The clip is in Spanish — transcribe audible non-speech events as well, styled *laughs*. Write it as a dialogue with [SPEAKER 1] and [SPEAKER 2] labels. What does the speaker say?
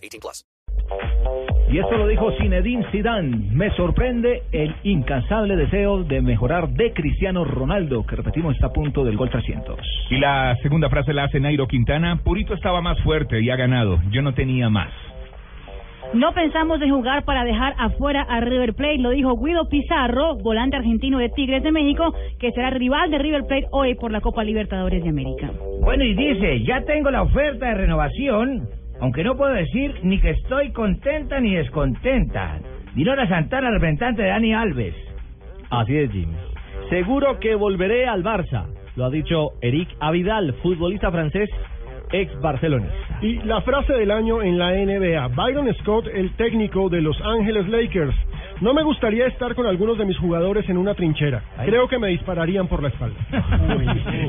[SPEAKER 1] 18 plus.
[SPEAKER 2] Y esto lo dijo Zinedine Zidane. Me sorprende el incansable deseo de mejorar de Cristiano Ronaldo, que repetimos está a punto del gol 300.
[SPEAKER 3] Y la segunda frase la hace Nairo Quintana. Purito estaba más fuerte y ha ganado. Yo no tenía más.
[SPEAKER 4] No pensamos en jugar para dejar afuera a River Plate, lo dijo Guido Pizarro, volante argentino de Tigres de México, que será rival de River Plate hoy por la Copa Libertadores de América.
[SPEAKER 5] Bueno, y dice, ya tengo la oferta de renovación, aunque no puedo decir ni que estoy contenta ni descontenta. Dinora Santana, representante de Dani Alves.
[SPEAKER 6] Así es, Jim. Seguro que volveré al Barça, lo ha dicho Eric Avidal, futbolista francés ex barcelonista.
[SPEAKER 7] Y la frase del año en la NBA, Byron Scott, el técnico de Los Ángeles Lakers. No me gustaría estar con algunos de mis jugadores en una trinchera. Creo que me dispararían por la espalda. *laughs* *laughs*